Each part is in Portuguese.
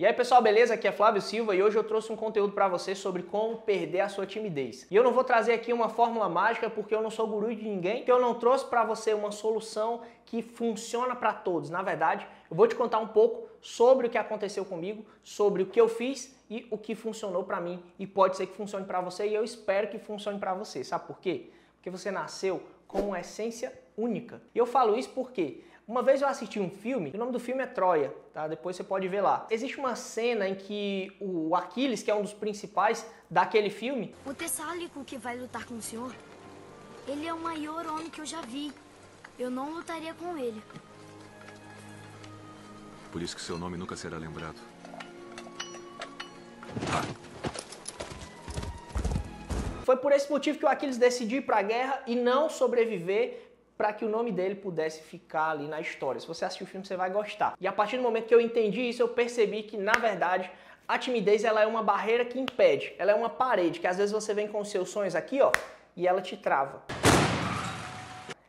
E aí pessoal, beleza? Aqui é Flávio Silva e hoje eu trouxe um conteúdo para você sobre como perder a sua timidez. E eu não vou trazer aqui uma fórmula mágica porque eu não sou guru de ninguém, que eu não trouxe para você uma solução que funciona para todos. Na verdade, eu vou te contar um pouco sobre o que aconteceu comigo, sobre o que eu fiz e o que funcionou para mim e pode ser que funcione para você e eu espero que funcione para você. Sabe por quê? Porque você nasceu com uma essência única. E eu falo isso porque uma vez eu assisti um filme, o nome do filme é Troia, tá? Depois você pode ver lá. Existe uma cena em que o Aquiles, que é um dos principais daquele filme, O Tessálico que vai lutar com o senhor, ele é o maior homem que eu já vi. Eu não lutaria com ele. Por isso que seu nome nunca será lembrado. foi por esse motivo que o Aquiles decidiu ir para a guerra e não sobreviver para que o nome dele pudesse ficar ali na história. Se você assistir o filme, você vai gostar. E a partir do momento que eu entendi isso, eu percebi que, na verdade, a timidez ela é uma barreira que impede, ela é uma parede, que às vezes você vem com seus sonhos aqui, ó, e ela te trava.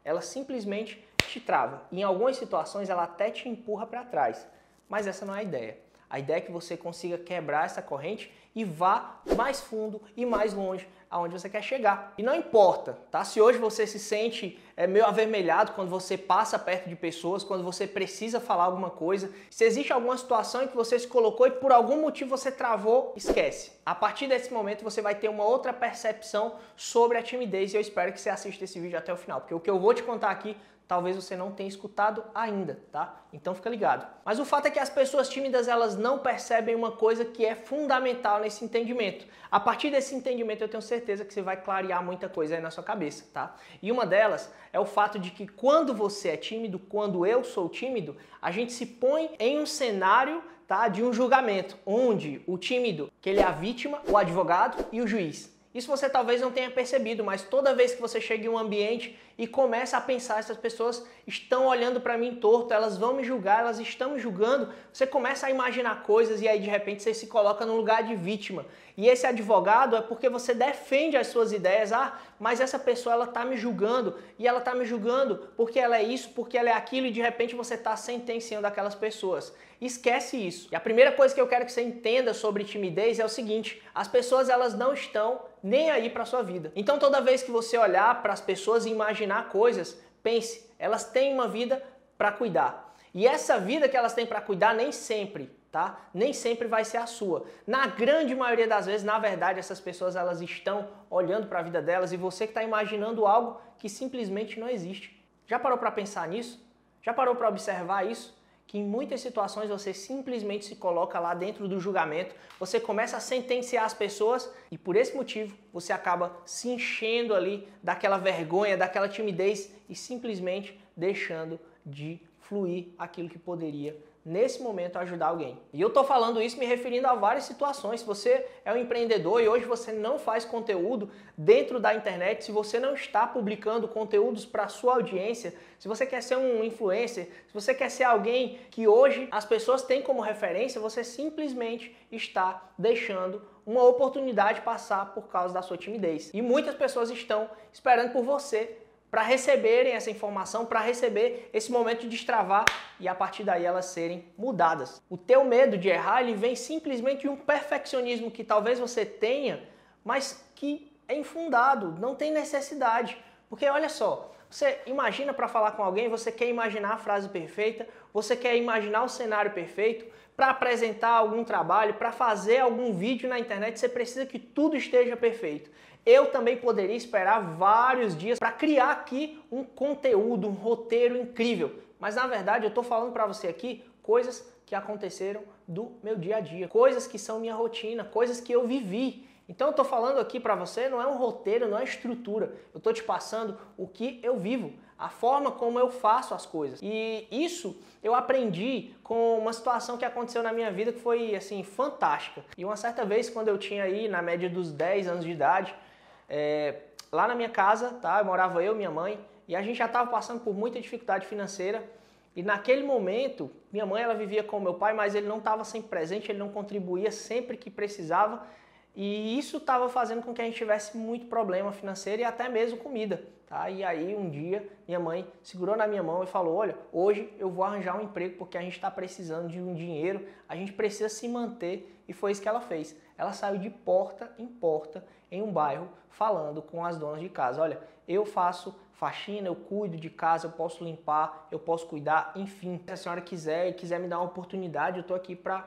Ela simplesmente te trava. Em algumas situações ela até te empurra para trás. Mas essa não é a ideia. A ideia é que você consiga quebrar essa corrente e vá mais fundo e mais longe aonde você quer chegar. E não importa, tá? Se hoje você se sente é, meio avermelhado quando você passa perto de pessoas, quando você precisa falar alguma coisa, se existe alguma situação em que você se colocou e por algum motivo você travou, esquece. A partir desse momento você vai ter uma outra percepção sobre a timidez e eu espero que você assista esse vídeo até o final, porque o que eu vou te contar aqui talvez você não tenha escutado ainda, tá? Então fica ligado. Mas o fato é que as pessoas tímidas elas não percebem uma coisa que é fundamental nesse entendimento. A partir desse entendimento eu tenho certeza que você vai clarear muita coisa aí na sua cabeça, tá? E uma delas é o fato de que quando você é tímido, quando eu sou tímido, a gente se põe em um cenário tá, de um julgamento, onde o tímido, que ele é a vítima, o advogado e o juiz. Isso você talvez não tenha percebido, mas toda vez que você chega em um ambiente e começa a pensar, essas pessoas estão olhando para mim torto, elas vão me julgar, elas estão me julgando, você começa a imaginar coisas e aí de repente você se coloca no lugar de vítima. E esse advogado é porque você defende as suas ideias, ah, mas essa pessoa ela tá me julgando e ela tá me julgando porque ela é isso, porque ela é aquilo e de repente você está sentenciando aquelas pessoas. Esquece isso. E a primeira coisa que eu quero que você entenda sobre timidez é o seguinte: as pessoas elas não estão nem aí para sua vida. Então toda vez que você olhar para as pessoas e imaginar coisas, pense, elas têm uma vida para cuidar. E essa vida que elas têm para cuidar nem sempre, tá? Nem sempre vai ser a sua. Na grande maioria das vezes, na verdade, essas pessoas elas estão olhando para a vida delas e você que está imaginando algo que simplesmente não existe. Já parou para pensar nisso? Já parou para observar isso? Que em muitas situações você simplesmente se coloca lá dentro do julgamento, você começa a sentenciar as pessoas e por esse motivo você acaba se enchendo ali daquela vergonha, daquela timidez e simplesmente deixando de fluir aquilo que poderia nesse momento ajudar alguém. E eu tô falando isso me referindo a várias situações. Se você é um empreendedor e hoje você não faz conteúdo dentro da internet, se você não está publicando conteúdos para sua audiência, se você quer ser um influencer, se você quer ser alguém que hoje as pessoas têm como referência, você simplesmente está deixando uma oportunidade passar por causa da sua timidez. E muitas pessoas estão esperando por você para receberem essa informação, para receber esse momento de destravar e a partir daí elas serem mudadas. O teu medo de errar, ele vem simplesmente de um perfeccionismo que talvez você tenha, mas que é infundado, não tem necessidade. Porque olha só, você imagina para falar com alguém, você quer imaginar a frase perfeita, você quer imaginar o cenário perfeito, para apresentar algum trabalho, para fazer algum vídeo na internet, você precisa que tudo esteja perfeito. Eu também poderia esperar vários dias para criar aqui um conteúdo, um roteiro incrível. Mas na verdade eu estou falando para você aqui coisas que aconteceram do meu dia a dia, coisas que são minha rotina, coisas que eu vivi. Então eu estou falando aqui para você, não é um roteiro, não é estrutura. Eu estou te passando o que eu vivo, a forma como eu faço as coisas. E isso eu aprendi com uma situação que aconteceu na minha vida que foi assim fantástica. E uma certa vez, quando eu tinha aí na média dos 10 anos de idade, é, lá na minha casa, tá? Eu morava eu, minha mãe, e a gente já estava passando por muita dificuldade financeira. E naquele momento, minha mãe ela vivia com meu pai, mas ele não estava sempre presente, ele não contribuía sempre que precisava. E isso estava fazendo com que a gente tivesse muito problema financeiro e até mesmo comida. Tá? E aí um dia minha mãe segurou na minha mão e falou: Olha, hoje eu vou arranjar um emprego porque a gente está precisando de um dinheiro, a gente precisa se manter. E foi isso que ela fez. Ela saiu de porta em porta em um bairro falando com as donas de casa: Olha, eu faço faxina, eu cuido de casa, eu posso limpar, eu posso cuidar, enfim. Se a senhora quiser e quiser me dar uma oportunidade, eu estou aqui para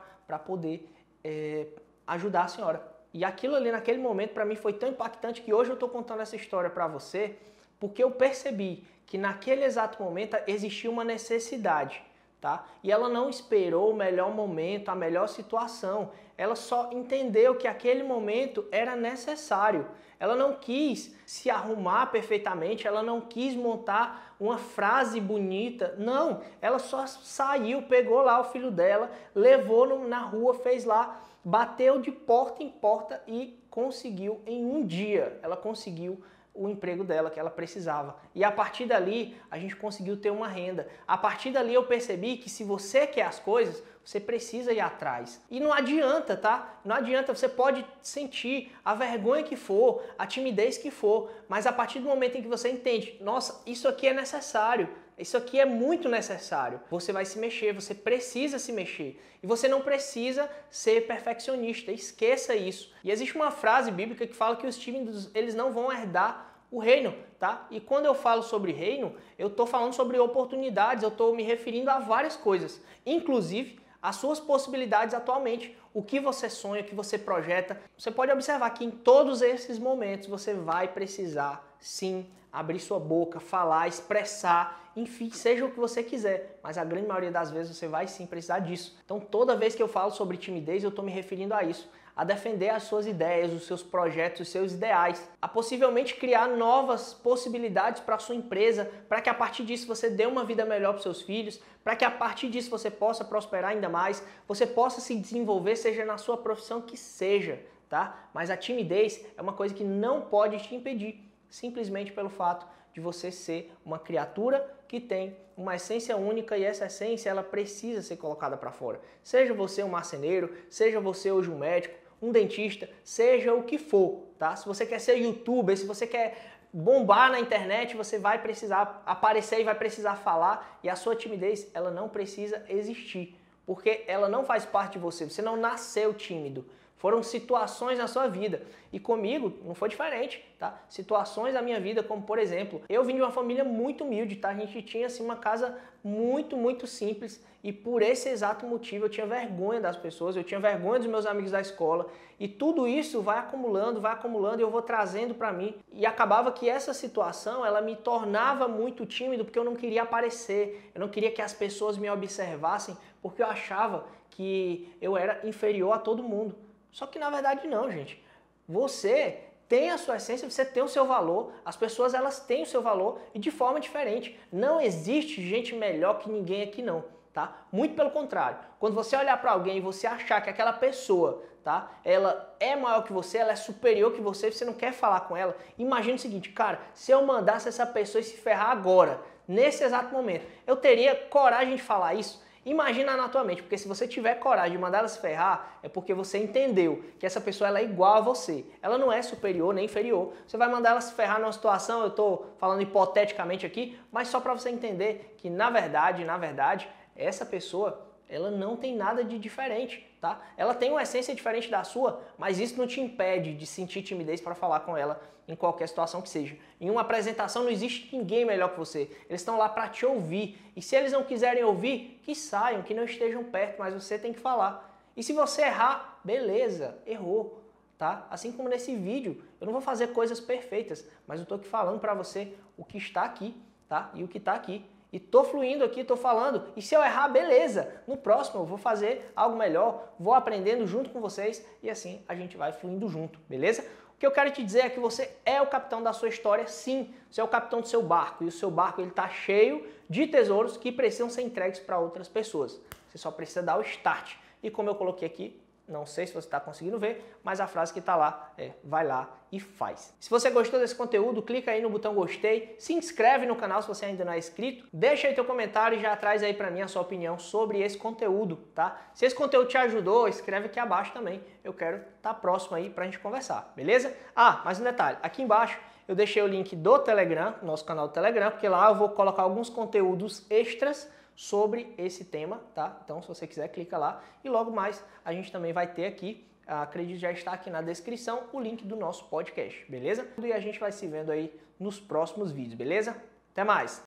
poder é, ajudar a senhora. E aquilo ali naquele momento para mim foi tão impactante que hoje eu estou contando essa história para você porque eu percebi que naquele exato momento existia uma necessidade, tá? E ela não esperou o melhor momento, a melhor situação. Ela só entendeu que aquele momento era necessário. Ela não quis se arrumar perfeitamente, ela não quis montar uma frase bonita. Não, ela só saiu, pegou lá o filho dela, levou na rua, fez lá bateu de porta em porta e conseguiu em um dia, ela conseguiu o emprego dela que ela precisava. E a partir dali, a gente conseguiu ter uma renda. A partir dali eu percebi que se você quer as coisas, você precisa ir atrás. E não adianta, tá? Não adianta, você pode sentir a vergonha que for, a timidez que for, mas a partir do momento em que você entende, nossa, isso aqui é necessário, isso aqui é muito necessário. Você vai se mexer, você precisa se mexer. E você não precisa ser perfeccionista, esqueça isso. E existe uma frase bíblica que fala que os tímidos, eles não vão herdar o reino, tá? E quando eu falo sobre reino, eu estou falando sobre oportunidades, eu estou me referindo a várias coisas, inclusive as suas possibilidades atualmente, o que você sonha, o que você projeta. Você pode observar que em todos esses momentos você vai precisar sim abrir sua boca, falar, expressar, enfim, seja o que você quiser, mas a grande maioria das vezes você vai sim precisar disso. Então, toda vez que eu falo sobre timidez, eu estou me referindo a isso, a defender as suas ideias, os seus projetos, os seus ideais, a possivelmente criar novas possibilidades para a sua empresa, para que a partir disso você dê uma vida melhor para seus filhos, para que a partir disso você possa prosperar ainda mais, você possa se desenvolver, seja na sua profissão que seja, tá? Mas a timidez é uma coisa que não pode te impedir simplesmente pelo fato de você ser uma criatura que tem uma essência única e essa essência ela precisa ser colocada para fora. Seja você um marceneiro, seja você hoje um médico, um dentista, seja o que for, tá? Se você quer ser youtuber, se você quer bombar na internet, você vai precisar aparecer e vai precisar falar e a sua timidez, ela não precisa existir, porque ela não faz parte de você. Você não nasceu tímido. Foram situações na sua vida. E comigo não foi diferente, tá? Situações da minha vida, como por exemplo, eu vim de uma família muito humilde, tá? A gente tinha assim uma casa muito, muito simples e por esse exato motivo eu tinha vergonha das pessoas, eu tinha vergonha dos meus amigos da escola e tudo isso vai acumulando, vai acumulando e eu vou trazendo para mim e acabava que essa situação ela me tornava muito tímido porque eu não queria aparecer, eu não queria que as pessoas me observassem porque eu achava que eu era inferior a todo mundo. Só que na verdade não, gente. Você tem a sua essência, você tem o seu valor, as pessoas elas têm o seu valor e de forma diferente. Não existe gente melhor que ninguém aqui não, tá? Muito pelo contrário. Quando você olhar para alguém e você achar que aquela pessoa, tá? Ela é maior que você, ela é superior que você, você não quer falar com ela. Imagine o seguinte, cara, se eu mandasse essa pessoa se ferrar agora, nesse exato momento, eu teria coragem de falar isso? Imagina na tua mente, porque se você tiver coragem de mandar ela se ferrar, é porque você entendeu que essa pessoa ela é igual a você. Ela não é superior nem inferior. Você vai mandar ela se ferrar numa situação, eu estou falando hipoteticamente aqui, mas só para você entender que na verdade, na verdade, essa pessoa ela não tem nada de diferente, tá? Ela tem uma essência diferente da sua, mas isso não te impede de sentir timidez para falar com ela em qualquer situação que seja. Em uma apresentação não existe ninguém melhor que você. Eles estão lá para te ouvir. E se eles não quiserem ouvir, que saiam, que não estejam perto, mas você tem que falar. E se você errar, beleza, errou, tá? Assim como nesse vídeo, eu não vou fazer coisas perfeitas, mas eu estou aqui falando para você o que está aqui, tá? E o que está aqui. E tô fluindo aqui, tô falando. E se eu errar, beleza. No próximo eu vou fazer algo melhor, vou aprendendo junto com vocês e assim a gente vai fluindo junto, beleza? O que eu quero te dizer é que você é o capitão da sua história, sim. Você é o capitão do seu barco e o seu barco ele está cheio de tesouros que precisam ser entregues para outras pessoas. Você só precisa dar o start. E como eu coloquei aqui, Não sei se você está conseguindo ver, mas a frase que está lá é vai lá e faz. Se você gostou desse conteúdo, clica aí no botão gostei, se inscreve no canal se você ainda não é inscrito, deixa aí teu comentário e já traz aí para mim a sua opinião sobre esse conteúdo, tá? Se esse conteúdo te ajudou, escreve aqui abaixo também. Eu quero estar tá próximo aí para a gente conversar, beleza? Ah, mais um detalhe, aqui embaixo eu deixei o link do Telegram, nosso canal do Telegram, porque lá eu vou colocar alguns conteúdos extras sobre esse tema, tá? Então, se você quiser, clica lá. E logo mais, a gente também vai ter aqui, acredito já está aqui na descrição, o link do nosso podcast, beleza? E a gente vai se vendo aí nos próximos vídeos, beleza? Até mais!